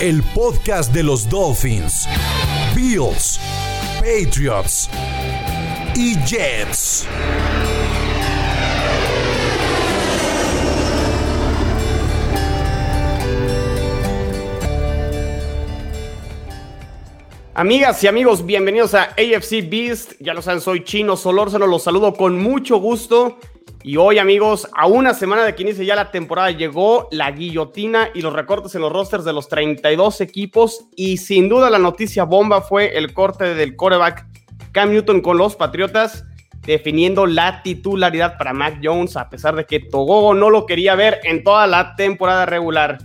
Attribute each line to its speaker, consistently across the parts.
Speaker 1: El podcast de los Dolphins, Bills, Patriots y Jets.
Speaker 2: Amigas y amigos, bienvenidos a AFC Beast. Ya lo saben, soy Chino Solórzano, los saludo con mucho gusto. Y hoy, amigos, a una semana de que inicie ya la temporada, llegó la guillotina y los recortes en los rosters de los 32 equipos. Y sin duda la noticia bomba fue el corte del coreback Cam Newton con los Patriotas, definiendo la titularidad para Mac Jones, a pesar de que Togogo no lo quería ver en toda la temporada regular.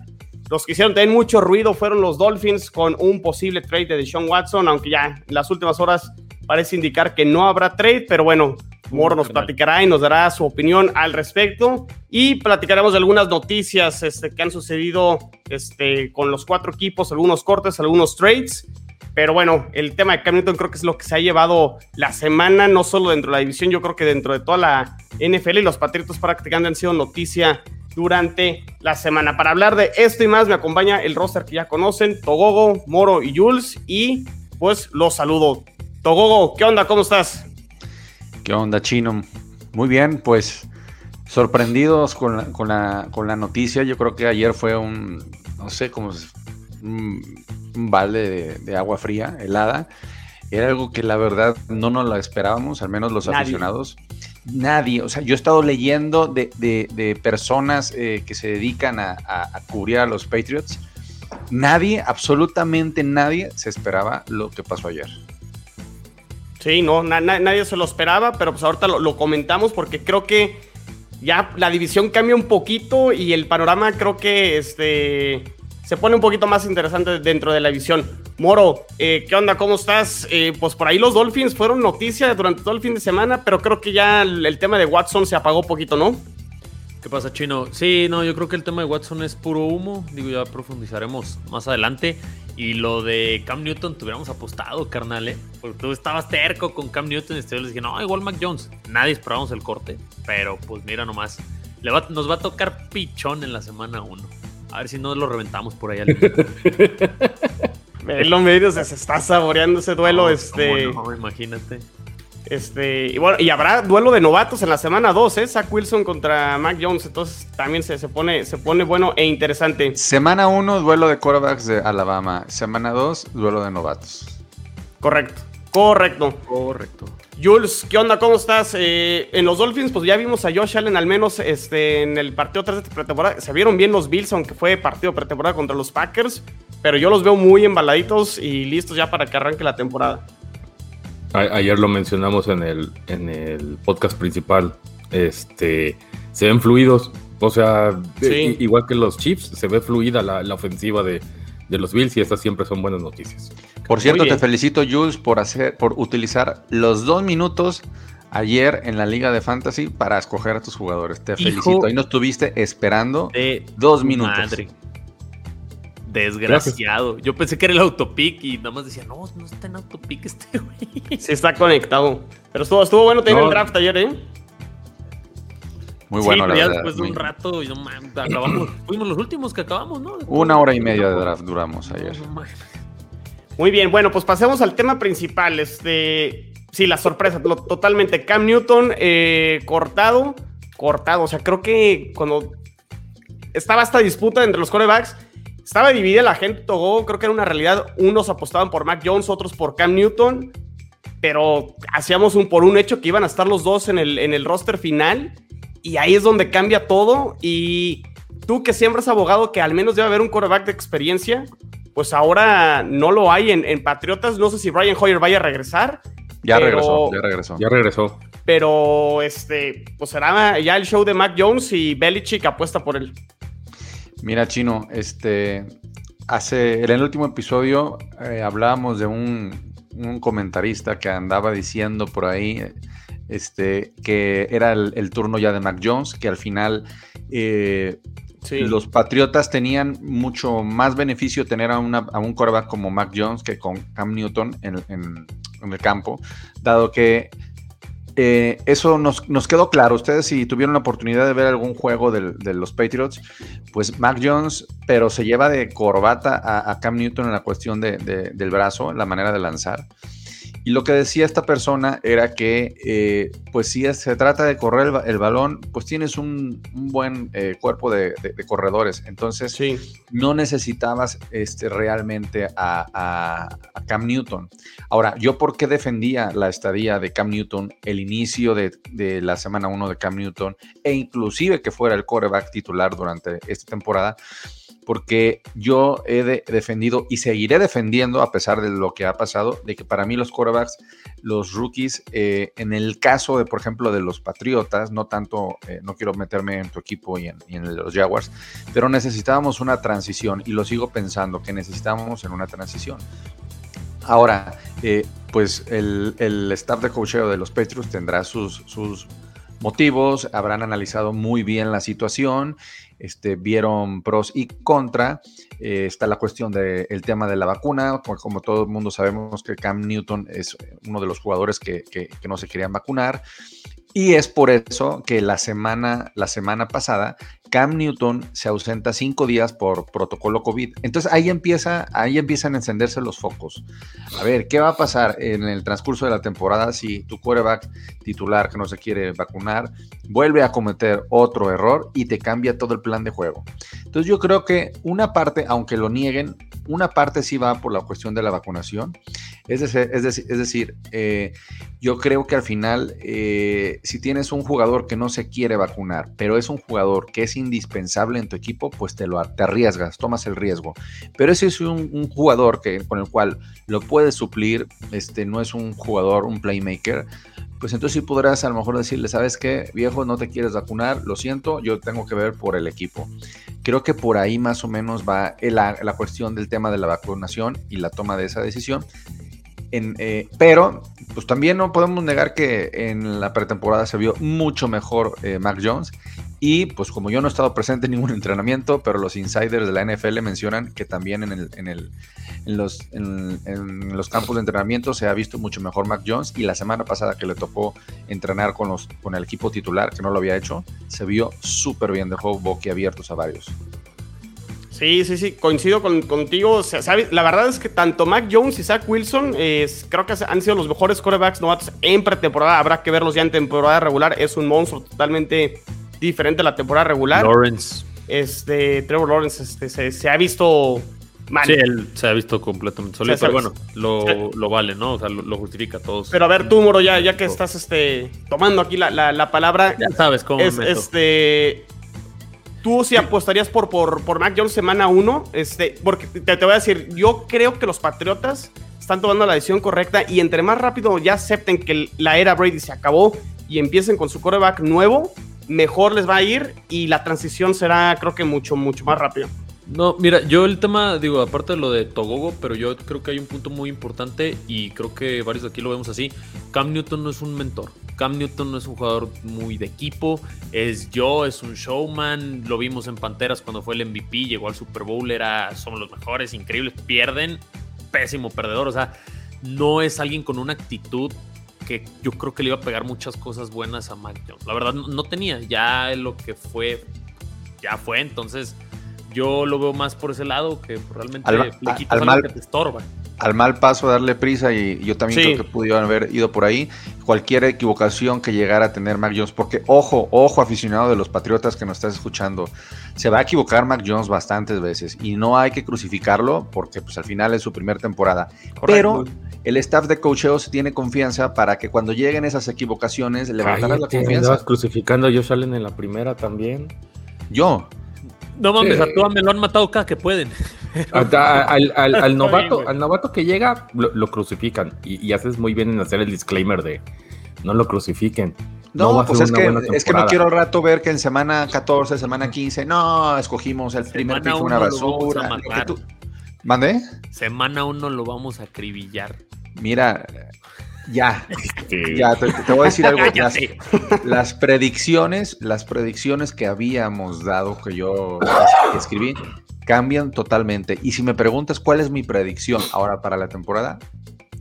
Speaker 2: Los que hicieron tener mucho ruido fueron los Dolphins con un posible trade de Deshaun Watson, aunque ya en las últimas horas parece indicar que no habrá trade, pero bueno, Moro nos platicará y nos dará su opinión al respecto y platicaremos de algunas noticias este, que han sucedido este, con los cuatro equipos, algunos cortes, algunos trades. Pero bueno, el tema de Cam Newton creo que es lo que se ha llevado la semana, no solo dentro de la división, yo creo que dentro de toda la NFL y los Patriotas prácticamente han sido noticia durante la semana. Para hablar de esto y más me acompaña el roster que ya conocen, Togogo, Moro y Jules y pues los saludo. Togogo, ¿qué onda? ¿Cómo estás?
Speaker 3: ¿Qué onda, Chino? Muy bien, pues sorprendidos con la, con la, con la noticia. Yo creo que ayer fue un, no sé, como un, un balde de, de, agua fría, helada. Era algo que la verdad no nos la esperábamos, al menos los Nadie. aficionados. Nadie, o sea, yo he estado leyendo de, de, de personas eh, que se dedican a, a, a, cubrir a los Patriots. Nadie, absolutamente nadie, se esperaba lo que pasó ayer.
Speaker 2: Sí, no, na, na, nadie se lo esperaba, pero pues ahorita lo, lo, comentamos porque creo que ya la división cambia un poquito y el panorama creo que este, se pone un poquito más interesante dentro de la división. Moro, eh, ¿qué onda? ¿Cómo estás? Eh, pues por ahí los Dolphins fueron noticia durante todo el fin de semana, pero creo que ya el, el tema de Watson se apagó un poquito, ¿no?
Speaker 4: ¿Qué pasa, Chino? Sí, no, yo creo que el tema de Watson es puro humo. Digo, ya profundizaremos más adelante. Y lo de Cam Newton, te hubiéramos apostado, carnal, ¿eh? Porque tú estabas terco con Cam Newton y yo les dije, no, igual Mac Jones. Nadie esperábamos el corte. Pero pues mira nomás, le va, nos va a tocar pichón en la semana 1. A ver si no lo reventamos por ahí al
Speaker 2: Velo medio se está saboreando ese duelo.
Speaker 4: No,
Speaker 2: este.
Speaker 4: No, imagínate.
Speaker 2: Este, y bueno, y habrá duelo de novatos en la semana 2, ¿eh? Zach Wilson contra Mac Jones. Entonces también se, se, pone, se pone bueno e interesante.
Speaker 3: Semana 1, duelo de quarterbacks de Alabama. Semana 2, duelo de novatos.
Speaker 2: Correcto, correcto.
Speaker 4: Correcto.
Speaker 2: Jules, ¿qué onda? ¿Cómo estás? Eh, en los Dolphins, pues ya vimos a Josh Allen al menos este, en el partido 3 de pretemporada. Se vieron bien los Bills, aunque fue partido pretemporada contra los Packers. Pero yo los veo muy embaladitos y listos ya para que arranque la temporada.
Speaker 5: Ayer lo mencionamos en el, en el podcast principal. Este, se ven fluidos. O sea, sí. igual que los Chiefs, se ve fluida la, la ofensiva de, de, los Bills y estas siempre son buenas noticias.
Speaker 3: Por cierto, te felicito, Jules, por hacer, por utilizar los dos minutos ayer en la Liga de Fantasy para escoger a tus jugadores. Te Hijo felicito. Ahí no estuviste esperando dos minutos.
Speaker 4: Madre. Desgraciado. Yo pensé que era el autopic y nada más decía, no, no está en autopic este güey.
Speaker 2: Sí, está conectado. Pero estuvo, estuvo bueno tener no. el draft ayer, ¿eh?
Speaker 3: Muy bueno,
Speaker 4: sí, la ya verdad. después de un rato, no, man, acabamos, fuimos los últimos que acabamos, ¿no? Después
Speaker 3: Una hora y media de draft duramos ayer. No,
Speaker 2: Muy bien, bueno, pues pasemos al tema principal. Este, sí, la sorpresa, totalmente. Cam Newton eh, cortado, cortado. O sea, creo que cuando estaba esta disputa entre los corebacks, estaba dividida la gente, Togo, creo que era una realidad. Unos apostaban por Mac Jones, otros por Cam Newton, pero hacíamos un por un hecho que iban a estar los dos en el, en el roster final. Y ahí es donde cambia todo. Y tú que siempre has abogado que al menos debe haber un quarterback de experiencia, pues ahora no lo hay en, en Patriotas. No sé si Brian Hoyer vaya a regresar.
Speaker 3: Ya pero, regresó, ya regresó.
Speaker 5: Ya regresó.
Speaker 2: Pero este, pues será ya el show de Mac Jones y Belichick apuesta por él.
Speaker 3: Mira, Chino, este. hace, en el último episodio eh, hablábamos de un, comentarista que andaba diciendo por ahí este, que era el, turno ya de Mac Jones, que al final eh, los Patriotas tenían mucho más beneficio tener a, un quarterback como Mac Jones que con Cam Newton en, en el campo, dado que eh, eso nos, quedó claro. Ustedes si tuvieron la oportunidad de ver algún juego de los Patriots, pues Mac Jones, pero se lleva de corbata a, Cam Newton en la cuestión del brazo, la manera de lanzar. Y lo que decía esta persona era que, eh, pues si se trata de correr el, balón, pues tienes un, buen eh, cuerpo de, corredores. Entonces, no necesitabas este, realmente a, Cam Newton. Ahora, ¿yo por qué defendía la estadía de Cam Newton, el inicio de, de la semana 1 de Cam Newton, e inclusive que fuera el quarterback titular durante esta temporada? Porque yo he defendido y seguiré defendiendo, a pesar de lo que ha pasado, de que para mí los quarterbacks, los rookies, eh, en el caso de, por ejemplo, de los Patriotas, no tanto, eh, no quiero meterme en tu equipo y en, los Jaguars, pero necesitábamos una transición y lo sigo pensando, que necesitábamos en una transición. Ahora, eh, pues el, el, staff de coacheo de los Patriots tendrá sus, sus motivos, habrán analizado muy bien la situación este, vieron pros y contra. Eh, está la cuestión del tema de la vacuna. Como, todo el mundo sabemos que Cam Newton es uno de los jugadores que, que no se querían vacunar. Y es por eso que la semana, la semana pasada Cam Newton se ausenta cinco días por protocolo COVID. Entonces ahí empieza, ahí empiezan a encenderse los focos. A ver, ¿qué va a pasar en el transcurso de la temporada si tu quarterback titular que no se quiere vacunar vuelve a cometer otro error y te cambia todo el plan de juego? Entonces yo creo que una parte, aunque lo nieguen, una parte sí va por la cuestión de la vacunación. Es decir, es decir, es decir eh, yo creo que al final, eh, si tienes un jugador que no se quiere vacunar, pero es un jugador que es indispensable en tu equipo, pues te lo te arriesgas, tomas el riesgo. Pero ese es un, jugador que, con el cual lo puedes suplir, este, no es un jugador, un playmaker, pues entonces sí podrás a lo mejor decirle, ¿sabes qué, viejo, no te quieres vacunar? Lo siento, yo tengo que ver por el equipo. Creo que por ahí más o menos va la, la cuestión del tema de la vacunación y la toma de esa decisión. Eh, pero, pues también no podemos negar que en la pretemporada se vio mucho mejor eh, Mac Jones. Y pues como yo no he estado presente en ningún entrenamiento, pero los insiders de la NFL mencionan que también en, el, en, el, los, en, los campos de entrenamiento se ha visto mucho mejor Mac Jones. Y la semana pasada que le tocó entrenar con, los, con el equipo titular, que no lo había hecho, se vio súper bien, dejó boquiabiertos a varios.
Speaker 2: Sí, sí, sí, coincido contigo. La verdad es que tanto Mac Jones y Zach Wilson creo que han sido los mejores quarterbacks novatos en pretemporada. Habrá que verlos ya en temporada regular. Es un monstruo totalmente diferente a la temporada regular.
Speaker 4: Lawrence.
Speaker 2: Este, Trevor Lawrence este, se, ha visto mal.
Speaker 4: Sí, él se ha visto completamente sólido, pero bueno, lo, vale, ¿no? O sea, lo, justifica todos.
Speaker 2: Pero a ver, tú, Moro, ya, ya que estás este, tomando aquí la, palabra.
Speaker 4: Ya sabes cómo
Speaker 2: es, Este ¿Tú sí, apostarías por, por, por Mac Jones semana 1? Este, porque te, voy a decir, yo creo que los Patriotas están tomando la decisión correcta y entre más rápido ya acepten que la era Brady se acabó y empiecen con su coreback nuevo, mejor les va a ir y la transición será creo que mucho, mucho más rápido.
Speaker 4: No, mira, yo el tema, digo, aparte de lo de Togogo, pero yo creo que hay un punto muy importante y creo que varios de aquí lo vemos así. Cam Newton no es un mentor. Cam Newton no es un jugador muy de equipo, es yo, es un showman. Lo vimos en Panteras cuando fue el MVP, llegó al Super Bowl, era, son los mejores, increíbles, pierden, pésimo perdedor. O sea, no es alguien con una actitud que yo creo que le iba a pegar muchas cosas buenas a Mac Jones. La verdad, no tenía, ya lo que fue, ya fue, entonces yo lo veo más por ese lado que realmente
Speaker 3: al, le quitas mal, que te estorba. Al mal paso darle prisa y yo también creo que pudieron haber ido por ahí. Cualquier equivocación que llegara a tener Mac Jones, porque ojo, ojo aficionado de los Patriotas que nos estás escuchando, se va a equivocar Mac Jones bastantes veces y no hay que crucificarlo porque pues al final es su primera temporada. Pero el staff de coacheos tiene confianza para que cuando lleguen esas equivocaciones levantaran la confianza.
Speaker 5: crucificando yo salen en la primera también.
Speaker 3: Yo,
Speaker 4: no mames, a a me lo han matado cada que pueden.
Speaker 5: Al, novato, al novato que llega, lo, crucifican. Y, haces muy bien en hacer el disclaimer de no lo crucifiquen.
Speaker 3: No, pues es que, es que no quiero al rato ver que en semana 14, semana 15, no, escogimos el primer pick, una basura. ¿Mande?
Speaker 4: Semana uno lo vamos a acribillar.
Speaker 3: Mira, ya, ya, te, voy a decir algo. Las, predicciones, las predicciones que habíamos dado, que yo escribí, cambian totalmente. Y si me preguntas cuál es mi predicción ahora para la temporada,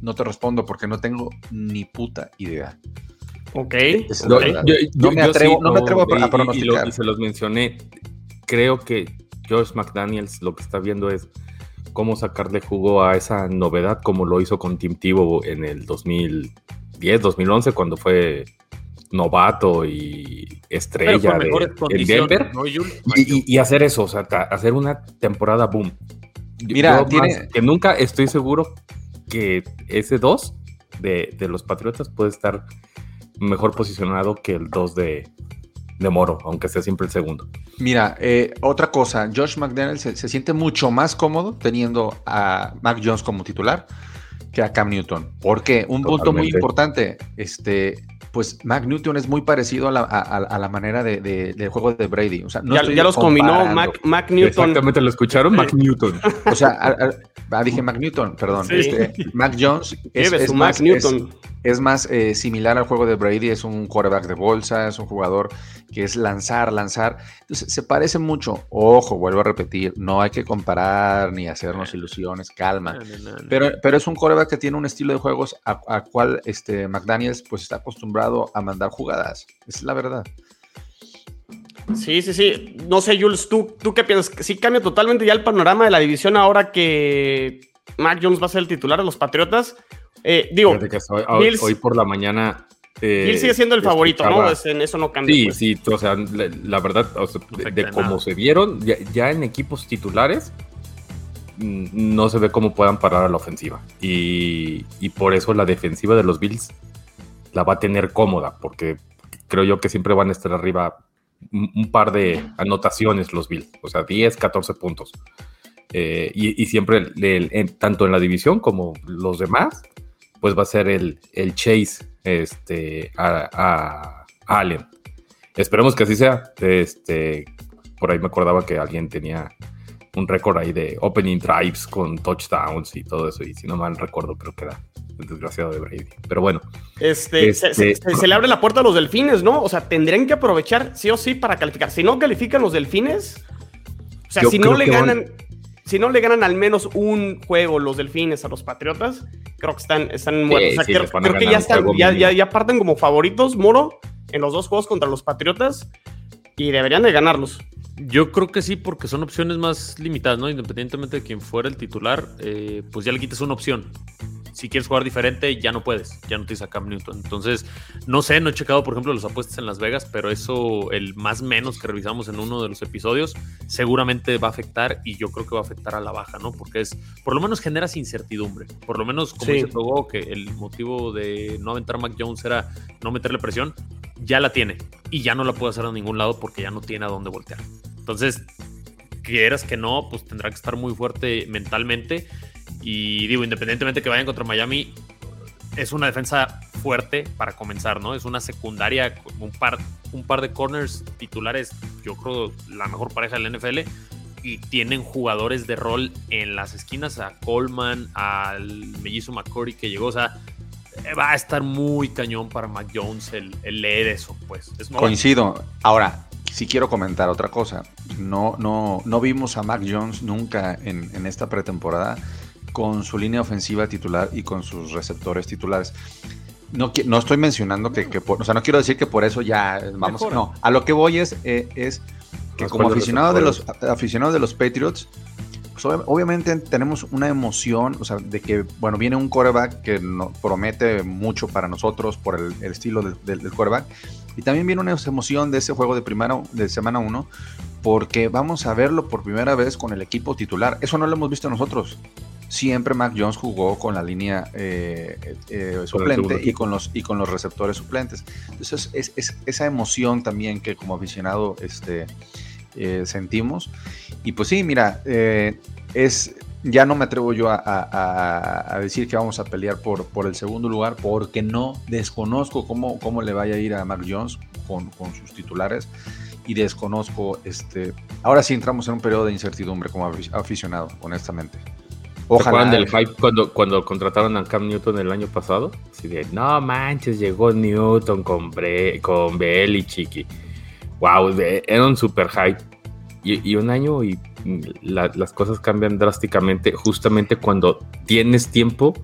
Speaker 3: no te respondo porque no tengo ni puta idea.
Speaker 2: Ok.
Speaker 3: no, me atrevo, no me atrevo a, pronosticar.
Speaker 5: Y, y se los mencioné. Creo que Josh McDaniels lo que está viendo es cómo sacarle jugo a esa novedad, como lo hizo con Tim Tebow en el 2010, 2011, cuando fue novato y estrella de, en Denver. y, hacer eso, o sea, hacer una temporada boom.
Speaker 3: Mira, tiene...
Speaker 5: que nunca estoy seguro que ese 2 de, de, los Patriotas puede estar mejor posicionado que el 2 de, de Moro, aunque sea siempre el segundo.
Speaker 3: Mira, eh, otra cosa, Josh McDaniel se, siente mucho más cómodo teniendo a Mac Jones como titular que a Cam Newton. Porque un punto muy importante, este, pues Mac Newton es muy parecido a la, manera de, juego de Brady. O sea,
Speaker 2: ya, los combinó Mac, Newton.
Speaker 5: Exactamente, lo escucharon, Mac Newton.
Speaker 3: O sea, ah, dije Mac Newton, perdón. Este, Mac Jones
Speaker 2: es, más, Newton.
Speaker 3: es, más eh, similar al juego de Brady, es un quarterback de bolsa, es un jugador que es lanzar, lanzar. Entonces, se parece mucho. Ojo, vuelvo a repetir, no hay que comparar ni hacernos ilusiones, calma. pero, pero es un quarterback que tiene un estilo de juegos a, cual este, McDaniels pues está acostumbrado a mandar jugadas. es la verdad.
Speaker 2: Sí, sí, sí. No sé, Jules, ¿tú, ¿tú qué piensas? ¿Sí cambia totalmente ya el panorama de la división ahora que Mac Jones va a ser el titular de los Patriotas? Eh, digo,
Speaker 5: hoy, por la mañana
Speaker 2: eh, sigue siendo el favorito, ¿no? en eso no cambia.
Speaker 5: Sí, pues. sí, o sea, la, verdad, de, cómo se vieron, ya, en equipos titulares, mm, no se ve cómo puedan parar a la ofensiva. Y, y, por eso la defensiva de los Bills la va a tener cómoda, porque creo yo que siempre van a estar arriba un, par de anotaciones los Bills, o sea, 10, 14 puntos. Eh, y, siempre, tanto en la división como los demás, pues va a ser el, chase este, a, Allen. Esperemos que así sea. Este, por ahí me acordaba que alguien tenía un récord ahí de opening drives con touchdowns y todo eso. Y si no mal recuerdo, creo que era el desgraciado de Brady. Pero bueno.
Speaker 2: Este, Se, le abre la puerta a los delfines, ¿no? O sea, tendrían que aprovechar sí o sí para calificar. Si no califican los delfines, o sea, si no le ganan. Si no le ganan al menos un juego los delfines a los patriotas, creo que están, están muertos. creo, que ya, están, ya, ya, parten como favoritos, Moro, en los dos juegos contra los patriotas y deberían de ganarlos.
Speaker 4: Yo creo que sí, porque son opciones más limitadas, ¿no? Independientemente de quién fuera el titular, eh, pues ya le quitas una opción si quieres jugar diferente, ya no puedes, ya no te dice Cam Newton. Entonces, no sé, no he checado, por ejemplo, los apuestas en Las Vegas, pero eso, el más menos que revisamos en uno de los episodios, seguramente va a afectar y yo creo que va a afectar a la baja, ¿no? Porque es, por lo menos generas incertidumbre. Por lo menos, como dice Togo, que el motivo de no aventar a Mac Jones era no meterle presión, ya la tiene y ya no la puede hacer a ningún lado porque ya no tiene a dónde voltear. Entonces, quieras que no, pues tendrá que estar muy fuerte mentalmente y digo, independientemente que vayan contra Miami, es una defensa fuerte para comenzar, ¿no? Es una secundaria, un par, un par de corners titulares, yo creo la mejor pareja del NFL. Y tienen jugadores de rol en las esquinas, a Coleman, al mellizo McCurry que llegó, o sea, va a estar muy cañón para Mac Jones el, leer eso, pues.
Speaker 3: Coincido. Ahora, si quiero comentar otra cosa. No, no, no vimos a Mac Jones nunca en, en esta pretemporada con su línea ofensiva titular y con sus receptores titulares. No, no estoy mencionando que, o sea, no quiero decir que por eso ya vamos, no, a lo que voy es, eh, es que como aficionado de los aficionados de los Patriots, pues, obviamente tenemos una emoción, o sea, de que, bueno, viene un quarterback que no, promete mucho para nosotros por el, estilo del, del, quarterback, y también viene una emoción de ese juego de, primera, de semana 1, porque vamos a verlo por primera vez con el equipo titular. Eso no lo hemos visto nosotros siempre Mac Jones jugó con la línea eh, eh, suplente y con, los, y con los receptores suplentes. Entonces es, esa emoción también que como aficionado este, eh, sentimos. Y pues sí, mira, es, ya no me atrevo yo a, decir que vamos a pelear por, por, el segundo lugar porque no desconozco cómo, cómo le vaya a ir a Mac Jones con, con sus titulares y desconozco, este, ahora sí entramos en un periodo de incertidumbre como aficionado, honestamente.
Speaker 5: Ojalá. del hype cuando, cuando contrataron a Cam Newton el año pasado? Así de, no manches, llegó Newton con, Bre con Belichick. wow, era un super hype. Y, un año y las cosas cambian drásticamente justamente cuando tienes tiempo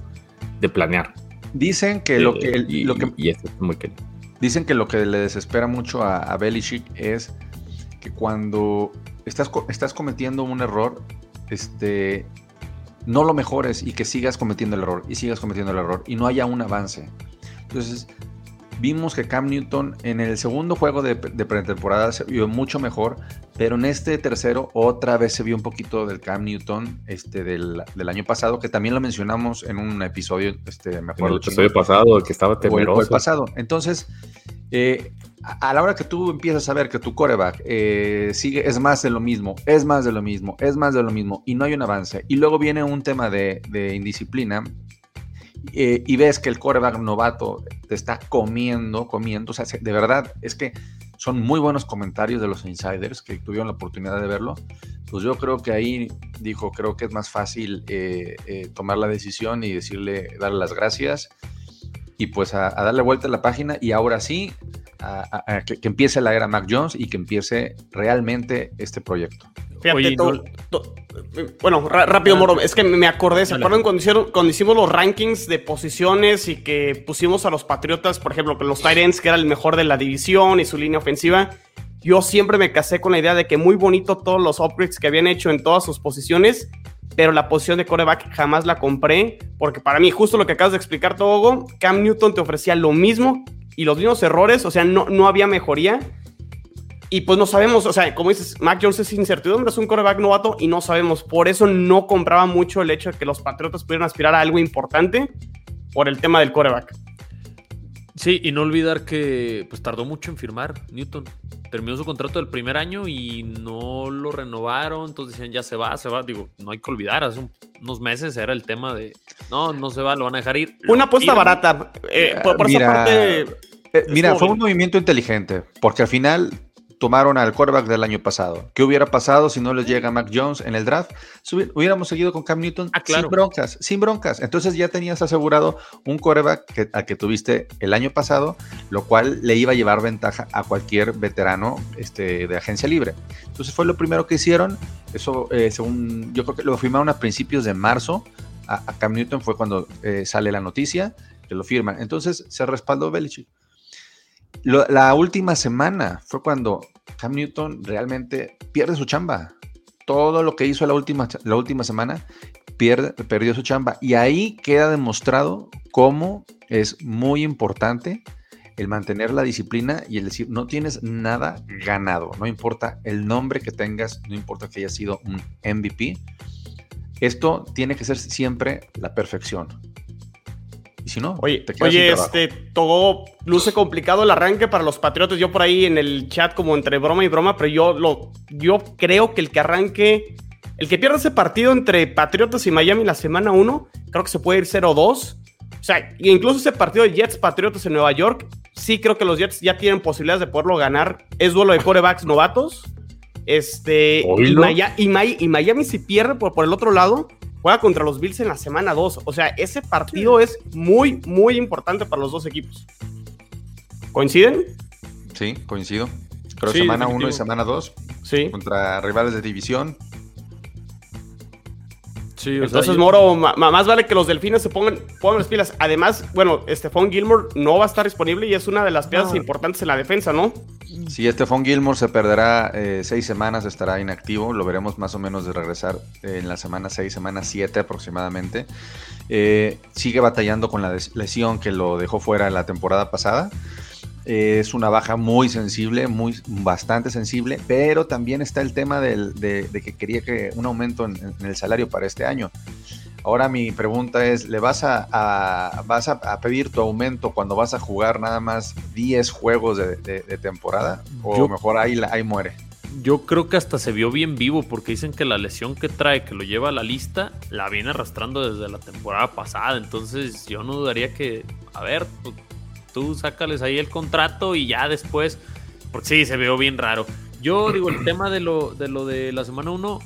Speaker 5: de planear.
Speaker 3: Dicen que lo que...
Speaker 5: Eh, y,
Speaker 3: lo que
Speaker 5: muy
Speaker 3: Dicen que lo que le desespera mucho a, a Belichick es que cuando estás, estás cometiendo un error, este, no lo mejores y que sigas cometiendo el error y sigas cometiendo el error y no haya un avance. Entonces, vimos que Cam Newton en el segundo juego de, pretemporada se vio mucho mejor, pero en este tercero otra vez se vio un poquito del Cam Newton este, del, año pasado, que también lo mencionamos en un episodio, este, me acuerdo.
Speaker 5: el episodio pasado, el que estaba temeroso.
Speaker 3: el, pasado. Entonces, eh, a la hora que tú empiezas a ver que tu coreback eh, sigue, es más de lo mismo, es más de lo mismo, es más de lo mismo, y no hay un avance, y luego viene un tema de, indisciplina, eh, y ves que el coreback novato te está comiendo, comiendo, o sea, de verdad, es que son muy buenos comentarios de los insiders que tuvieron la oportunidad de verlo, pues yo creo que ahí dijo, creo que es más fácil eh, tomar la decisión y decirle, darle las gracias, y pues a, darle vuelta a la página, y ahora sí, que, empiece la era Mac Jones y que empiece realmente este proyecto.
Speaker 2: Fíjate, bueno, rápido, Moro, es que me acordé, ¿se acuerdan cuando, cuando, hicimos los rankings de posiciones y que pusimos a los Patriotas, por ejemplo, con los Tyrants, que era el mejor de la división y su línea ofensiva? Yo siempre me casé con la idea de que muy bonito todos los upgrades que habían hecho en todas sus posiciones, pero la posición de coreback jamás la compré, porque para mí, justo lo que acabas de explicar, Togo, Cam Newton te ofrecía lo mismo y los mismos errores, o sea, no, no había mejoría. Y pues no sabemos, o sea, como dices, Mac Jones es incertidumbre, es un coreback novato y no sabemos. Por eso no compraba mucho el hecho de que los Patriotas pudieran aspirar a algo importante por el tema del coreback.
Speaker 4: Sí, y no olvidar que pues tardó mucho en firmar Newton. Terminó su contrato del primer año y no lo renovaron, entonces decían ya se va, se va. Digo, no hay que olvidar, hace unos meses era el tema de no, no se va, lo van a dejar ir.
Speaker 2: Una apuesta barata. Eh, por,
Speaker 3: esa parte. Eh, mira, fue un movimiento inteligente, porque al final tomaron al quarterback del año pasado. ¿Qué hubiera pasado si no les llega Mac Jones en el draft? Hubiéramos seguido con Cam Newton ah, sin broncas, sin broncas. Entonces ya tenías asegurado un quarterback que, al que tuviste el año pasado, lo cual le iba a llevar ventaja a cualquier veterano este, de agencia libre. Entonces fue lo primero que hicieron. Eso, eh, según yo creo que lo firmaron a principios de marzo. A, Cam Newton fue cuando eh, sale la noticia que lo firman. Entonces se respaldó Belichick. la última semana fue cuando Cam Newton realmente pierde su chamba. Todo lo que hizo la última, la última semana pierde, perdió su chamba. Y ahí queda demostrado cómo es muy importante el mantener la disciplina y el decir, no tienes nada ganado, no importa el nombre que tengas, no importa que haya sido un MVP, esto tiene que ser siempre la perfección. Y si no,
Speaker 2: oye, oye este, todo luce complicado el arranque para los Patriotas. Yo por ahí en el chat como entre broma y broma, pero yo lo, yo creo que el que arranque, el que pierda ese partido entre Patriotas y Miami la semana 1, creo que se puede ir 0-2. O sea, incluso ese partido de Jets Patriotas en Nueva York, sí creo que los Jets ya tienen posibilidades de poderlo ganar. Es duelo de corebacks novatos. Este, y, y, Miami si pierde por, por el otro lado, juega contra los Bills en la semana 2. O sea, ese partido es muy, muy importante para los dos equipos. ¿Coinciden?
Speaker 3: Sí, coincido. Creo semana 1 y semana 2.
Speaker 2: Sí.
Speaker 3: Contra rivales de división.
Speaker 2: Entonces, Moro, más vale que los delfines se pongan, pongan las pilas. Además, bueno, Stephon Gilmore no va a estar disponible y es una de las piezas importantes en la defensa, ¿no?
Speaker 3: Sí, Stephon Gilmore se perderá eh, seis semanas, estará inactivo. Lo veremos más o menos de regresar en la semana 6, semana 7 aproximadamente. Eh, sigue batallando con la lesión que lo dejó fuera la temporada pasada es una baja muy sensible, muy bastante sensible, pero también está el tema de, que quería que un aumento en, el salario para este año. Ahora mi pregunta es, ¿le vas a, vas a, pedir tu aumento cuando vas a jugar nada más 10 juegos de, temporada? ¿O mejor ahí, ahí muere?
Speaker 4: Yo creo que hasta se vio bien vivo porque dicen que la lesión que trae, que lo lleva a la lista, la viene arrastrando desde la temporada pasada. Entonces yo no dudaría que, a ver, pues, tú sácales ahí el contrato y ya después, porque sí, se veo bien raro. Yo digo, el tema de lo de, lo de la semana 1,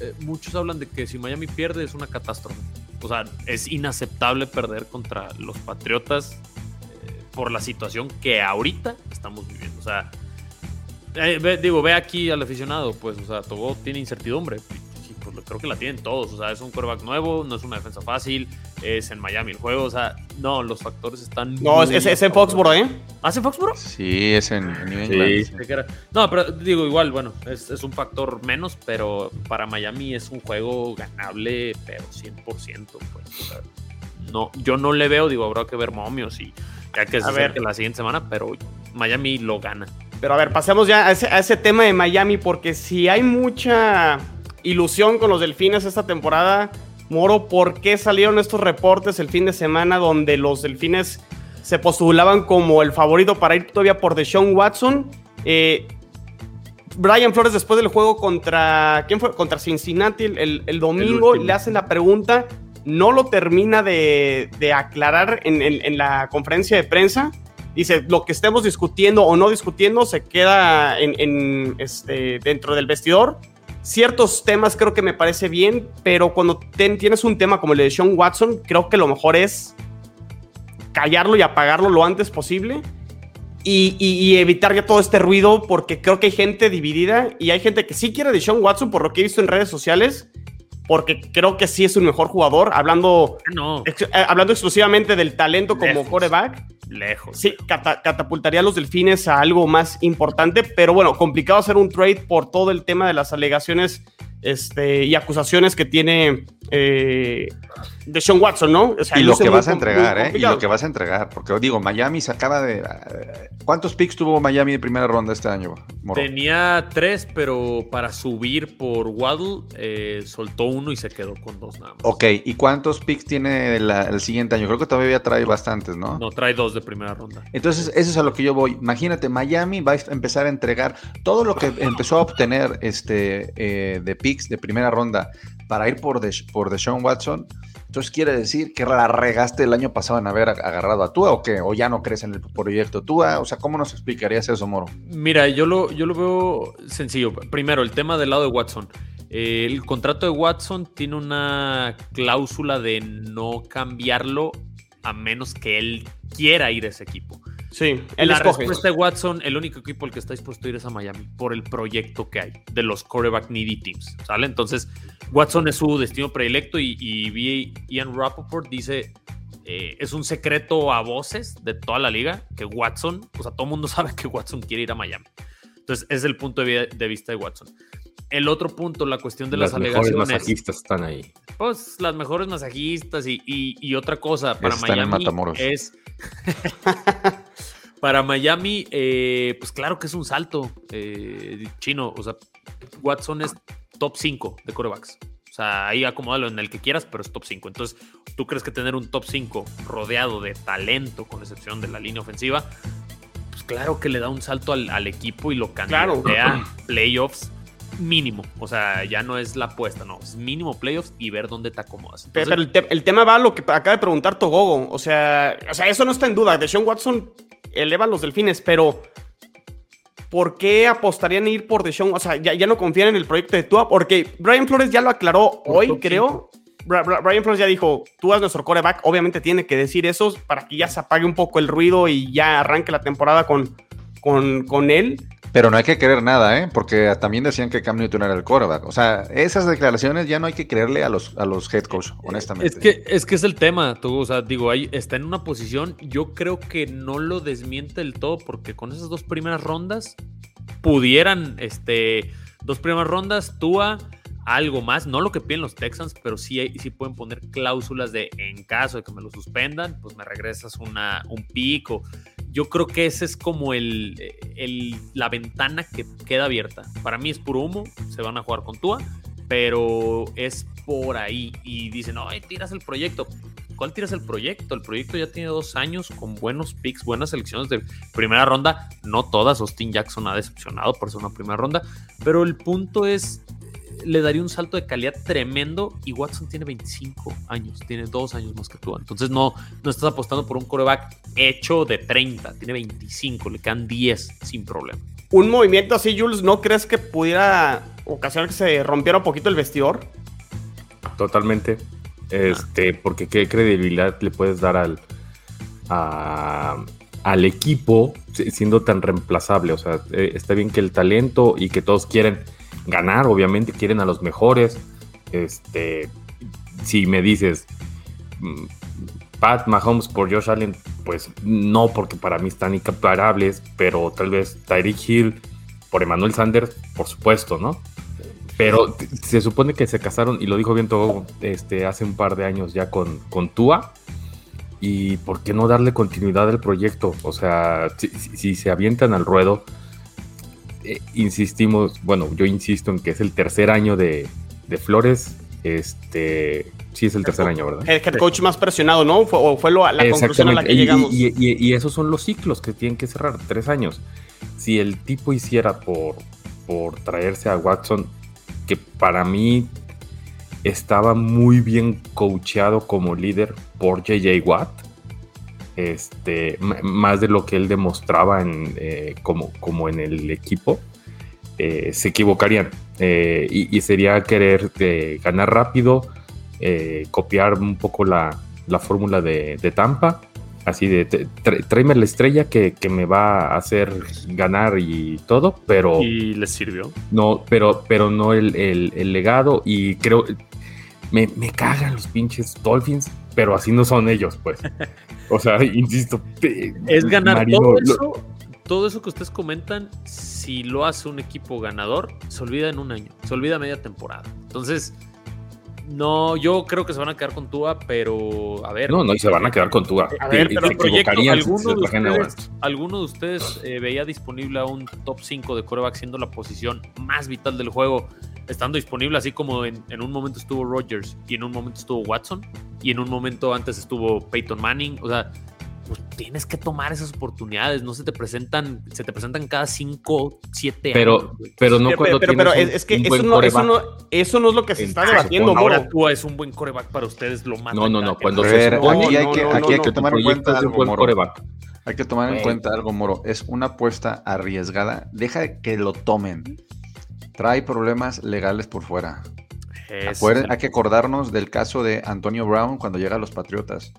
Speaker 4: eh, muchos hablan de que si Miami pierde es una catástrofe. O sea, es inaceptable perder contra los Patriotas eh, por la situación que ahorita estamos viviendo. O sea, eh, digo, ve aquí al aficionado, pues, o sea, todo tiene incertidumbre creo que la tienen todos. O sea, es un quarterback nuevo, no es una defensa fácil, es en Miami el juego. O sea, no, los factores están.
Speaker 2: No, es, es, en Foxborough, ¿eh?
Speaker 4: ¿Hace Foxborough?
Speaker 3: Sí, es en, New England.
Speaker 4: No, pero digo, igual, bueno, es, es, un factor menos, pero para Miami es un juego ganable, pero 100%. Pues, no, yo no le veo, digo, habrá que ver momios y ya que se acerque la siguiente semana, pero Miami lo gana.
Speaker 2: Pero a ver, pasemos ya a ese, a ese tema de Miami, porque si hay mucha ilusión con los delfines esta temporada. Moro, ¿por qué salieron estos reportes el fin de semana donde los delfines se postulaban como el favorito para ir todavía por Deshaun Watson? Eh, Brian Flores después del juego contra, ¿quién fue? Contra Cincinnati el, domingo le hacen la pregunta, no lo termina de, aclarar en, la conferencia de prensa. Dice, lo que estemos discutiendo o no discutiendo se queda en, este, dentro del vestidor ciertos temas creo que me parece bien, pero cuando tienes un tema como el de Sean Watson, creo que lo mejor es callarlo y apagarlo lo antes posible y, evitar ya todo este ruido porque creo que hay gente dividida y hay gente que sí quiere de Sean Watson por lo que he visto en redes sociales porque creo que sí es un mejor jugador, hablando, eh, hablando exclusivamente del talento como coreback.
Speaker 4: Lejos.
Speaker 2: Sí, catapultaría a los delfines a algo más importante, pero bueno, complicado hacer un trade por todo el tema de las alegaciones este, y acusaciones que tiene eh, de Sean Watson, ¿no?
Speaker 3: y lo que vas a entregar, ¿eh? Y lo que vas a entregar, porque digo, Miami se acaba de... ¿Cuántos picks tuvo Miami de primera ronda este año?
Speaker 4: Tenía tres, pero para subir por Waddle eh, soltó uno y se quedó con dos nada más.
Speaker 3: Ok, ¿y cuántos picks tiene el siguiente año? Creo que todavía trae bastantes, ¿no?
Speaker 4: No, trae dos de primera ronda.
Speaker 3: Entonces, eso es a lo que yo voy. Imagínate, Miami va a empezar a entregar todo lo que empezó a obtener este, eh, de picks de primera ronda para ir por, de, por Deshaun Watson. Entonces quiere decir que la regaste el año pasado en haber agarrado a Tua o qué, o ya no crees en el proyecto Tua, o sea, ¿cómo nos explicarías eso, Moro?
Speaker 4: Mira, yo lo, yo lo veo sencillo. Primero, el tema del lado de Watson. El contrato de Watson tiene una cláusula de no cambiarlo a menos que él quiera ir a ese equipo.
Speaker 2: Sí,
Speaker 4: él la respuesta de Watson, el único equipo al que está dispuesto a ir es a Miami por el proyecto que hay de los quarterback needy teams, ¿sale? Entonces, Watson es su destino predilecto y, y Ian Rappaport dice, eh, es un secreto a voces de toda la liga que Watson, o sea, todo el mundo sabe que Watson quiere ir a Miami. Entonces, es el punto de, vista de Watson. El otro punto, la cuestión de las, las alegaciones. Las
Speaker 5: mejores masajistas están ahí.
Speaker 4: Pues las mejores masajistas y, y, otra cosa para Miami es Para Miami, eh, pues claro que es un salto eh, chino. O sea, Watson es top 5 de corebacks. O sea, ahí acomódalo en el que quieras, pero es top 5. Entonces, ¿tú crees que tener un top 5 rodeado de talento, con excepción de la línea ofensiva? Pues claro que le da un salto al, equipo y lo cambia claro. playoffs mínimo. O sea, ya no es la apuesta, no. Es mínimo playoffs y ver dónde te acomodas.
Speaker 2: pero el, tema va a lo que acaba de preguntar Togogo. O sea, o sea, eso no está en duda. De Sean Watson eleva los delfines, pero ¿por qué apostarían a ir por Deshaun? O sea, ya, no confían en el proyecto de Tua, porque Brian Flores ya lo aclaró hoy, creo. Brian Flores ya dijo, tú es nuestro coreback, obviamente tiene que decir eso para que ya se apague un poco el ruido y ya arranque la temporada con, con, con él.
Speaker 3: Pero no hay que creer nada, ¿eh? Porque también decían que Cam Newton era el quarterback. O sea, esas declaraciones ya no hay que creerle a los, a los head coach, honestamente.
Speaker 4: Es que, es que es el tema, tú, o sea, digo, ahí está en una posición, yo creo que no lo desmiente del todo, porque con esas dos primeras rondas pudieran, este, dos primeras rondas, Tua, algo más, no lo que piden los Texans, pero sí, sí pueden poner cláusulas de en caso de que me lo suspendan, pues me regresas una, un pico yo creo que ese es como el, la ventana que queda abierta. Para mí es puro humo, se van a jugar con Tua, pero es por ahí. Y dicen, no, tiras el proyecto. ¿Cuál tiras el proyecto? El proyecto ya tiene dos años con buenos picks, buenas selecciones de primera ronda. No todas, Austin Jackson ha decepcionado por ser una primera ronda, pero el punto es le daría un salto de calidad tremendo y Watson tiene 25 años, tiene dos años más que tú. Entonces no, no estás apostando por un coreback hecho de 30, tiene 25, le quedan 10 sin problema.
Speaker 2: Un movimiento así, Jules, ¿no crees que pudiera ocasionar que se rompiera un poquito el vestidor.
Speaker 5: Totalmente. Este, porque qué credibilidad le puedes dar al, al equipo siendo tan reemplazable. O sea, eh, está bien que el talento y que todos quieren ganar, obviamente quieren a los mejores. Este, si me dices mm, Pat Mahomes por Josh Allen, pues no, porque para mí están incomparables, pero tal vez Tyreek Hill por Emmanuel Sanders, por supuesto, ¿no? Pero se supone que se casaron, y lo dijo bien todo este, hace un par de años ya con, con Tua. ¿Y por qué no darle continuidad al proyecto? O sea, si, se avientan al ruedo, eh, insistimos, bueno, yo insisto en que es el tercer año de, de Flores. Este, sí es el tercer año, ¿verdad?
Speaker 2: El head coach más presionado, ¿no? Fue, o fue la conclusión a la que llegamos.
Speaker 5: Y, y, esos son los ciclos que tienen que cerrar, tres años. Si el tipo hiciera por, por traerse a Watson que para mí estaba muy bien coacheado como líder por JJ Watt. Este, más de lo que él demostraba en, eh, como, como en el equipo, eh, se equivocarían. Eh, y, sería querer ganar rápido, copiar un poco la, fórmula de, de Tampa así de tráeme la estrella que, me va a hacer ganar y todo, pero...
Speaker 4: Y les sirvió.
Speaker 5: No, pero, pero no el, legado y creo... Me, me, cagan los pinches Dolphins, pero así no son ellos, pues. O sea, insisto.
Speaker 4: Es ganar todo eso. Todo eso que ustedes comentan, si lo hace un equipo ganador, se olvida en un año, se olvida media temporada. Entonces, no, yo creo que se van a quedar con Tua, pero a ver.
Speaker 5: No, no, y se van a quedar con Tua.
Speaker 4: A ver, pero el proyecto, ¿alguno, de ustedes, ¿alguno de ustedes eh, veía disponible a un top 5 de coreback siendo la posición más vital del juego, estando disponible así como en, en un momento estuvo Rodgers y en un momento estuvo Watson y en un momento antes estuvo Peyton Manning? O sea, pues tienes que tomar esas oportunidades, no se te presentan, se te presentan cada 5, 7
Speaker 5: años. Pero no cuando
Speaker 2: pero, pero, es, que eso no, eso no, eso, no, es lo que se está debatiendo.
Speaker 4: Ahora tú es un buen coreback para ustedes, lo más.
Speaker 5: No, no, no, cuando se supone,
Speaker 3: aquí hay que, aquí hay que tomar en cuenta algo, Moro. Hay que tomar en cuenta algo, Moro. Es una apuesta arriesgada. Deja que lo tomen. Trae problemas legales por fuera. hay que acordarnos del caso de Antonio Brown cuando llega a los Patriotas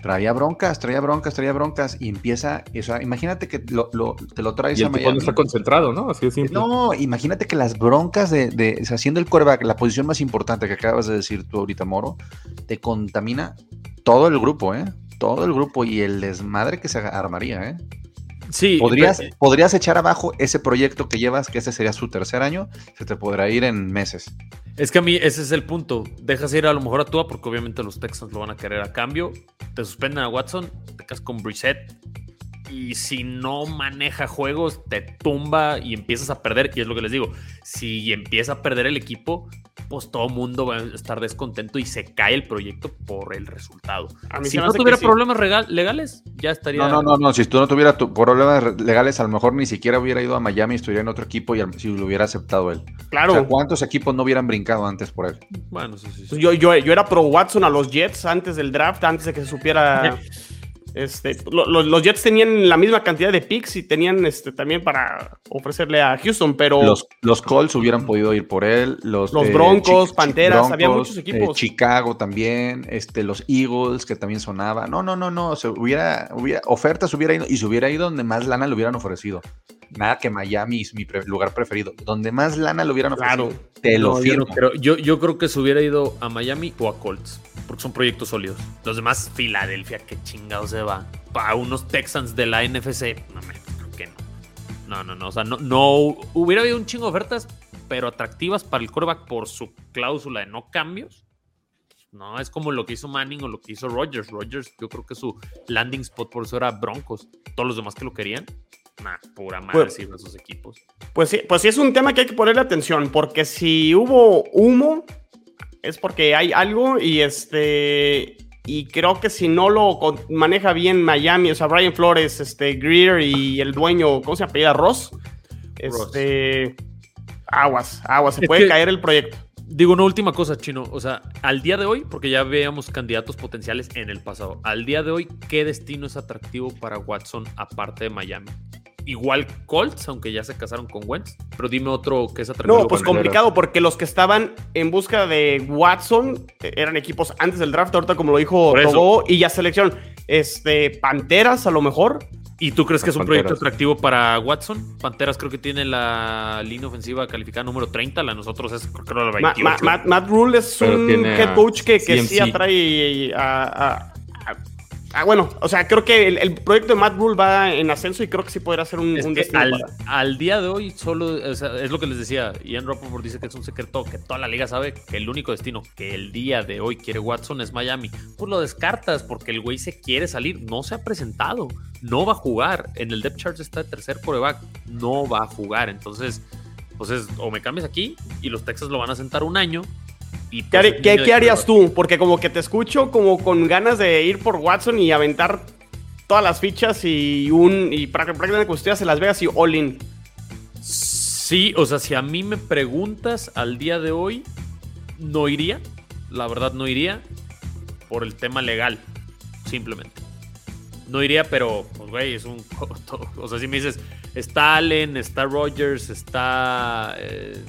Speaker 3: traía broncas, traía broncas, traía broncas y empieza, o sea, imagínate que lo, te lo traes
Speaker 5: y el a Miami. está concentrado, ¿no? Así de simple.
Speaker 3: No, imagínate que las broncas de, de haciendo el coreback, la posición más importante que acabas de decir tú ahorita, Moro, te contamina todo el grupo, ¿eh? Todo el grupo y el desmadre que se armaría, ¿eh?
Speaker 4: Sí.
Speaker 3: Podrías, podrías echar abajo ese proyecto que llevas, que ese sería su tercer año, se te podrá ir en meses.
Speaker 4: Es que a mí ese es el punto. Dejas ir a lo mejor a Tua porque obviamente los Texans lo van a querer a cambio. Te suspenden a Watson, te quedas con Brissett. Y si no maneja juegos, te tumba y empiezas a perder. Y es lo que les digo. Si empieza a perder el equipo, pues todo mundo va a estar descontento y se cae el proyecto por el resultado. si no tuviera problemas legales, ya estaría.
Speaker 3: No, no, no, no. Si tú no tuvieras problemas legales, a lo mejor ni siquiera hubiera ido a Miami, estuviera en otro equipo y si lo hubiera aceptado él.
Speaker 2: Claro. O sea,
Speaker 3: ¿cuántos equipos no hubieran brincado antes por él?
Speaker 2: Bueno, sí, sí. Yo, yo, yo era pro Watson a los Jets antes del draft, antes de que se supiera. Este, los Jets tenían la misma cantidad de picks y tenían este, también para ofrecerle a Houston, pero.
Speaker 3: Los, los Colts hubieran podido ir por él. Los,
Speaker 2: los Broncos, Panteras, había muchos equipos.
Speaker 3: Chicago también, este, los Eagles, que también sonaba. No, no, no, no. Se hubiera, hubiera, ofertas hubiera ido y se hubiera ido donde más lana le hubieran ofrecido. Nada que Miami es mi lugar preferido. Donde más lana le hubieran ofrecido. Te lo firmo.
Speaker 4: Pero yo, yo creo que se hubiera ido a Miami o a Colts porque son proyectos sólidos. Los demás, Filadelfia, qué chingado se va. Para unos Texans de la NFC, no me creo que no. No, no, no. O sea, no, no hubiera habido un chingo de ofertas, pero atractivas para el quarterback por su cláusula de no cambios. No, es como lo que hizo Manning o lo que hizo Rodgers. Rodgers, yo creo que su landing spot por eso era Broncos. Todos los demás que lo querían, nah, pura madre pues, esos equipos.
Speaker 2: Pues sí, pues sí es un tema que hay que ponerle atención, porque si hubo humo, es porque hay algo y este y creo que si no lo maneja bien Miami, o sea, Brian Flores, este Greer y el dueño, ¿cómo se apellida? Ross. Este aguas, aguas, se puede caer el proyecto.
Speaker 4: Digo una última cosa, Chino, o sea, al día de hoy, porque ya veíamos candidatos potenciales en el pasado, al día de hoy, ¿qué destino es atractivo para Watson aparte de Miami? Igual Colts, aunque ya se casaron con Wentz. Pero dime otro que es atractivo.
Speaker 2: No, pues complicado, porque los que estaban en busca de Watson eh, eran equipos antes del draft, ahorita como lo dijo Togo, y ya selección este, Panteras a lo mejor.
Speaker 4: ¿Y tú crees que es un proyecto atractivo para Watson? Panteras creo que tiene la línea ofensiva calificada número 30, la nosotros es creo la 28.
Speaker 2: Matt, Rule es un head coach que, que sí atrae a, Ah, bueno, o sea, creo que el, proyecto de Matt Rule va en ascenso y creo que sí podrá ser un, destino
Speaker 4: al, día de hoy, solo es lo que les decía. Ian Rappaport dice que es un secreto que toda la liga sabe que el único destino que el día de hoy quiere Watson es Miami. Pues lo descartas porque el güey se quiere salir, no se ha presentado, no va a jugar. En el depth chart está de tercer coreback, no va a jugar. Entonces, pues es, o me cambias aquí y los Texas lo van a sentar un año
Speaker 2: ¿Qué, harías tú? Porque como que te escucho como con ganas de ir por Watson y aventar todas las fichas y un y prácticamente custodias en Las Vegas y all in.
Speaker 4: Sí, o sea, si a mí me preguntas al día de hoy, no iría. La verdad no iría por el tema legal, simplemente. No iría, pero, pues, güey, es un... O sea, si me dices, está Allen, está Rogers, está... Eh,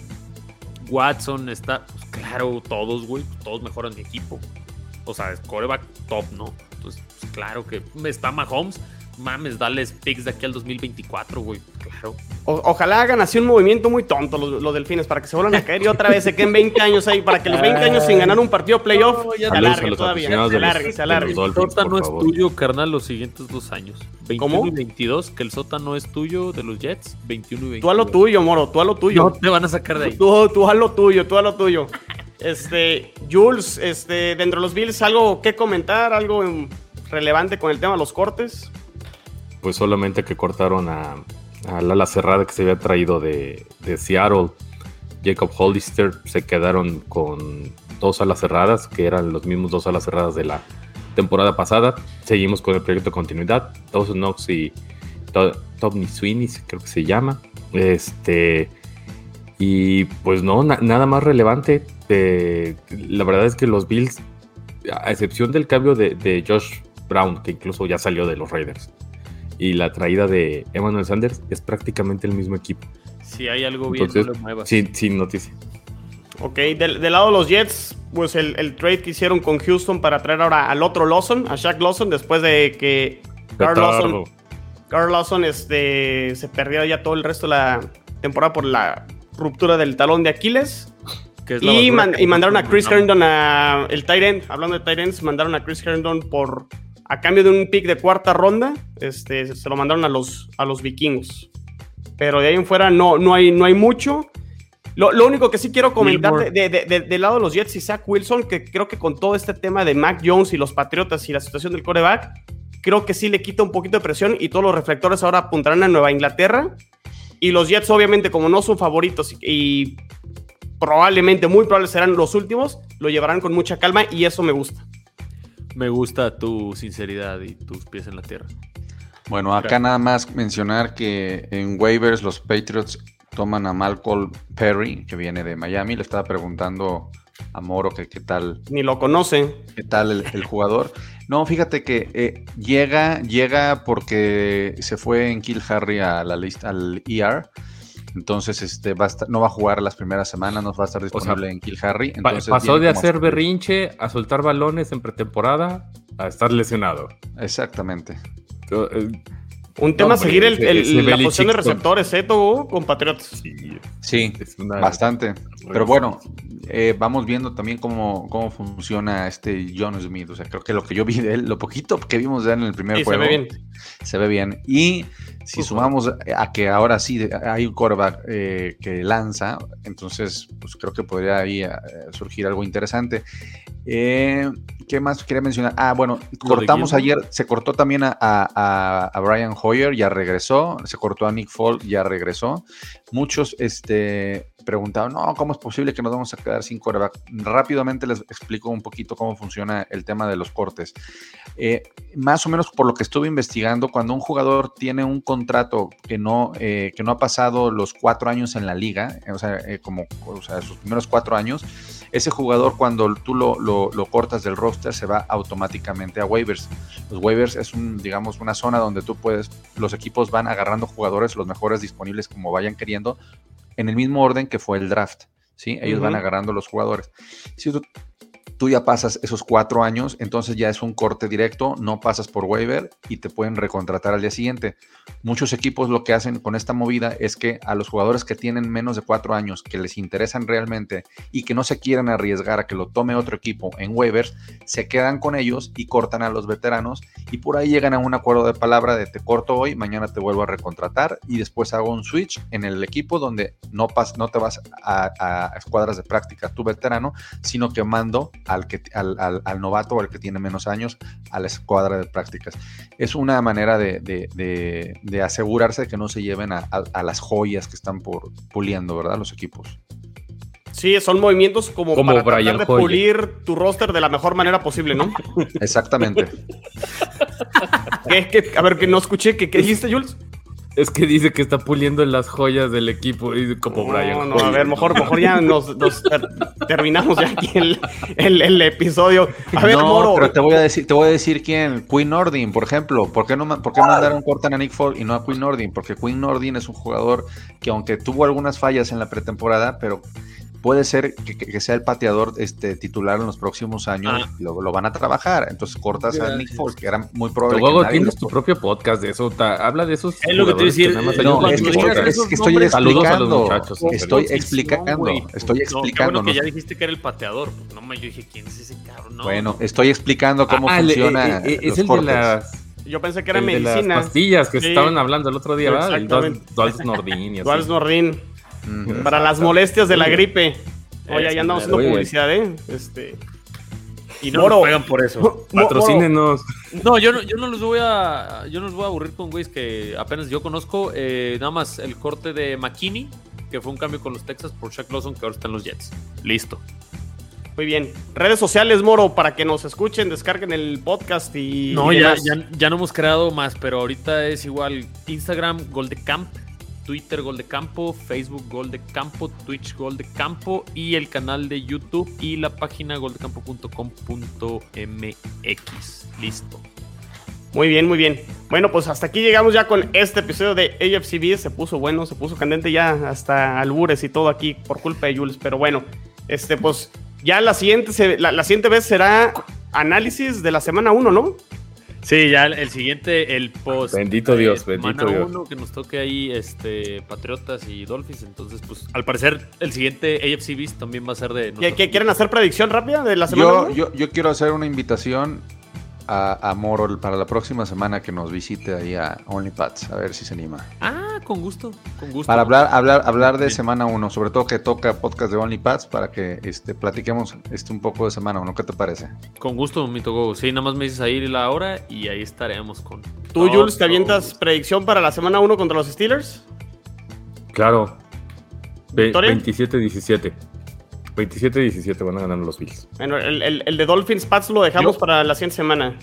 Speaker 4: Watson está, claro, todos, güey, todos mejoran mi equipo. O sea, es coreback top, ¿no? Entonces, pues, claro que está Mahomes. Mames, dale picks de aquí al 2024, güey. Claro.
Speaker 2: ojalá hagan así un movimiento muy tonto los, delfines para que se vuelvan a caer y otra vez se queden 20 años ahí, para que los 20 años sin ganar un partido playoff se alargue todavía. Se alargue, se alargue.
Speaker 4: El sótano es tuyo, carnal, los siguientes dos años. 21 y 22, que el sótano es tuyo de los Jets. 21 y 22.
Speaker 2: Tú a lo tuyo, Moro, tú a lo tuyo.
Speaker 4: No te van a sacar de ahí.
Speaker 2: Tú, tú a lo tuyo, tú a lo tuyo. Este, Jules, este, dentro de los Bills, ¿algo que comentar? ¿Algo relevante con el tema de los cortes?
Speaker 5: Pues solamente que cortaron a, a la ala cerrada que se había traído de, de Seattle. Jacob Hollister se quedaron con dos alas cerradas, que eran los mismos dos alas cerradas de la temporada pasada. Seguimos con el proyecto de continuidad. Dawson Knox y Tony Sweeney, creo que se llama. Este. Y pues no, nada más relevante. Eh, la verdad es que los Bills, a excepción del cambio de, Josh Brown, que incluso ya salió de los Raiders, y la traída de Emmanuel Sanders, es prácticamente el mismo equipo.
Speaker 4: Si hay algo bien,
Speaker 5: Sin, sin noticia.
Speaker 2: Ok, del, lado de los Jets, pues el, trade que hicieron con Houston para traer ahora al otro Lawson, a Shaq Lawson, después de que Carl Lawson, Carl Lawson este, se perdió ya todo el resto de la temporada por la ruptura del talón de Aquiles. y, mandaron a Chris Herndon a el Tyrant, hablando de Tyrants, mandaron a Chris Herndon por a cambio de un pick de cuarta ronda, este, se lo mandaron a los, a los vikingos. Pero de ahí en fuera no, no, hay, no hay mucho. Lo, único que sí quiero comentar del lado de los Jets y Zach Wilson, que creo que con todo este tema de Mac Jones y los Patriotas y la situación del coreback, creo que sí le quita un poquito de presión y todos los reflectores ahora apuntarán a Nueva Inglaterra. Y los Jets, obviamente, como no son favoritos y, probablemente, muy probablemente serán los últimos, lo llevarán con mucha calma y eso me gusta.
Speaker 4: Me gusta tu sinceridad y tus pies en la tierra.
Speaker 3: Bueno, acá nada más mencionar que en waivers los Patriots toman a Malcolm Perry, que viene de Miami. Le estaba preguntando a Moro que qué tal.
Speaker 2: Ni lo conoce.
Speaker 3: ¿Qué tal el, jugador? No, fíjate que eh, llega, llega porque se fue en Kill Harry a la lista, al ER. Entonces, este va no va a jugar las primeras semanas, no va a estar disponible en Kill Harry.
Speaker 5: pasó de hacer berrinche a soltar balones en pretemporada a estar lesionado.
Speaker 3: Exactamente.
Speaker 2: Un tema a seguir el, la posición de receptores, ¿eh, Con Patriotas.
Speaker 3: Sí, bastante. Pero bueno, eh, vamos viendo también cómo, cómo funciona este John Smith. O sea, creo que lo que yo vi de él, lo poquito que vimos de él en el primer juego. Se ve bien. Se ve bien. Y si sumamos a que ahora sí hay un quarterback eh, que lanza, entonces pues creo que podría ahí eh, surgir algo interesante. Eh, ¿Qué más quería mencionar? Ah, bueno, cortamos ayer, se cortó también a, a, Brian Ya regresó, se cortó a Nick Fall, ya regresó. Muchos este, preguntaban, no, ¿cómo es posible que nos vamos a quedar sin coreback? Rápidamente les explico un poquito cómo funciona el tema de los cortes. Eh, más o menos por lo que estuve investigando, cuando un jugador tiene un contrato que no, eh, que no ha pasado los cuatro años en la liga, o sea, como o sea, sus primeros cuatro años, ese jugador cuando tú lo, lo, cortas del roster se va automáticamente a waivers. Los waivers es un, digamos, una zona donde tú puedes, los equipos van agarrando jugadores, los mejores disponibles como vayan queriendo, en el mismo orden que fue el draft. ¿sí? Ellos van agarrando los jugadores. Si tú, tú ya pasas esos cuatro años, entonces ya es un corte directo, no pasas por waiver y te pueden recontratar al día siguiente. Muchos equipos lo que hacen con esta movida es que a los jugadores que tienen menos de cuatro años, que les interesan realmente y que no se quieran arriesgar a que lo tome otro equipo en waivers, se quedan con ellos y cortan a los veteranos y por ahí llegan a un acuerdo de palabra de te corto hoy, mañana te vuelvo a recontratar y después hago un switch en el equipo donde no, pas, no te vas a, a escuadras de práctica tu veterano, sino que mando al, que, al, al, novato o al que tiene menos años a la escuadra de prácticas. Es una manera de, de, asegurarse de que no se lleven a, las joyas que están por puliendo, ¿verdad? Los equipos.
Speaker 2: Sí, son movimientos como, para tratar de pulir tu roster de la mejor manera posible, ¿no?
Speaker 3: Exactamente.
Speaker 2: a ver, que no escuché, ¿qué, qué dijiste, Jules?
Speaker 5: Es que dice que está puliendo las joyas del equipo, como Brian.
Speaker 2: No, no, a ver, mejor, mejor ya nos, terminamos ya aquí el, episodio. A ver,
Speaker 3: no, Pero te voy a decir, te voy a decir quién, Quinn Nordin, por ejemplo. ¿Por qué no por qué mandaron cortan a Nick Folk y no a Quinn Nordin? Porque Quinn Nordin es un jugador que aunque tuvo algunas fallas en la pretemporada, pero puede ser que, sea el pateador este, titular en los próximos años, ah. lo, lo, van a trabajar. Entonces cortas a Nick Foles, que era muy probable.
Speaker 5: Luego tienes tu propio podcast de eso, habla de esos.
Speaker 4: Es lo que te decir.
Speaker 3: No, es que, estoy, explicando. Estoy explicando. Estoy explicando.
Speaker 4: que ya dijiste que era el pateador. No me, yo dije, ¿quién es ese cabrón?
Speaker 3: bueno, estoy explicando cómo ah, funciona.
Speaker 5: Eh, eh, es el de las.
Speaker 2: Yo pensé que era medicina. De
Speaker 5: las pastillas que estaban hablando el otro día, ¿verdad? El Duals Nordin.
Speaker 2: Duals Nordin. Para las molestias de la gripe. Oye, ya andamos haciendo publicidad, ¿eh? Este.
Speaker 4: Y no nos pagan por eso.
Speaker 5: Patrocínenos.
Speaker 4: No, yo no, yo no los voy a. Yo no los voy a aburrir con güeyes que apenas yo conozco. Eh, nada más el corte de McKinney, que fue un cambio con los Texas por Shaq Lawson, que ahora está en los Jets. Listo.
Speaker 2: Muy bien. Redes sociales, Moro, para que nos escuchen, descarguen el podcast y.
Speaker 4: No, ya, ya, ya, no hemos creado más, pero ahorita es igual Instagram, Goldecamp Twitter Gol de Campo, Facebook Gol de Campo, Twitch Gol de Campo y el canal de YouTube y la página goldecampo.com.mx. Listo.
Speaker 2: Muy bien, muy bien. Bueno, pues hasta aquí llegamos ya con este episodio de AFCB. Se puso bueno, se puso candente ya hasta albures y todo aquí por culpa de Jules. Pero bueno, este, pues ya la siguiente, la, la siguiente vez será análisis de la semana 1, ¿no?
Speaker 4: Sí, ya el siguiente, el post.
Speaker 5: Bendito Dios, bendito Dios.
Speaker 4: Uno que nos toque ahí, este, Patriotas y Dolphins. Entonces, pues, al parecer, el siguiente AFC Beast también va a ser de.
Speaker 2: ¿Qué, ¿Quieren hacer predicción rápida de la semana?
Speaker 3: Yo, yo, yo quiero hacer una invitación a, Moro para la próxima semana que nos visite ahí a OnlyPads, a ver si se anima.
Speaker 4: Ah, con gusto, con gusto.
Speaker 3: Para hablar, hablar, hablar de semana 1, sobre todo que toca podcast de OnlyPads, para que este, platiquemos este, un poco de semana 1, ¿qué te parece?
Speaker 4: Con gusto, mi toco. Sí, nada más me dices ahí la hora y ahí estaremos con.
Speaker 2: ¿Tú, Jules, te avientas predicción para la semana 1 contra los Steelers?
Speaker 5: Claro. 27-17. 27-17 van a ganar los Bills.
Speaker 2: Bueno, el, de Dolphins Pats lo dejamos para la siguiente semana.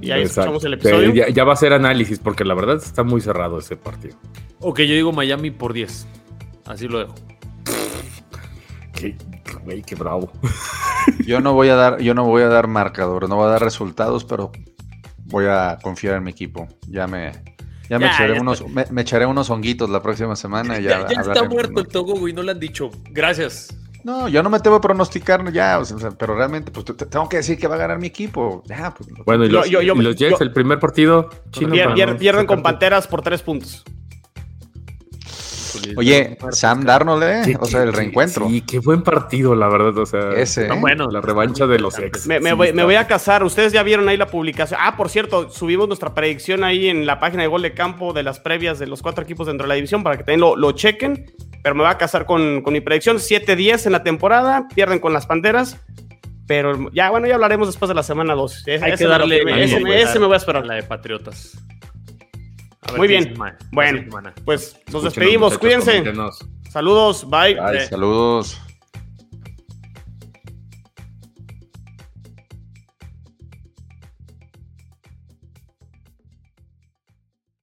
Speaker 2: Y ahí escuchamos el episodio.
Speaker 5: Ya, va a ser análisis, porque la verdad está muy cerrado ese partido.
Speaker 4: Ok, yo digo Miami por 10. Así lo dejo.
Speaker 5: qué, qué bravo.
Speaker 3: Yo no voy a dar, yo no voy a dar marcador, no voy a dar resultados, pero voy a confiar en mi equipo. Ya me, ya, me, echaré unos, me, echaré unos honguitos la próxima semana.
Speaker 4: Ya, ya, está muerto el Togo, güey, no le han dicho. Gracias.
Speaker 3: No, yo no me tengo a pronosticar ya, pero realmente pues tengo que decir que va a ganar mi equipo. pues,
Speaker 5: bueno, y los, Jets, el primer partido
Speaker 2: pierden con Panteras por tres puntos.
Speaker 3: Oye, Sam Darnold, ¿eh? o sea, el reencuentro.
Speaker 5: Sí, qué buen partido, la verdad. O sea, ese. ¿eh? bueno. La revancha de los ex.
Speaker 2: Me, voy, a casar. Ustedes ya vieron ahí la publicación. Ah, por cierto, subimos nuestra predicción ahí en la página de Gol de Campo de las previas de los cuatro equipos dentro de la división para que también lo, lo chequen pero me voy a casar con, mi predicción. 7-10 en la temporada, pierden con las Panteras. Pero ya, bueno, ya hablaremos después de la semana 2.
Speaker 4: Hay que darle. ese, me voy a esperar. La de Patriotas.
Speaker 2: Muy bien. Bueno, pues nos despedimos. Cuídense. Saludos. Bye.
Speaker 3: Saludos.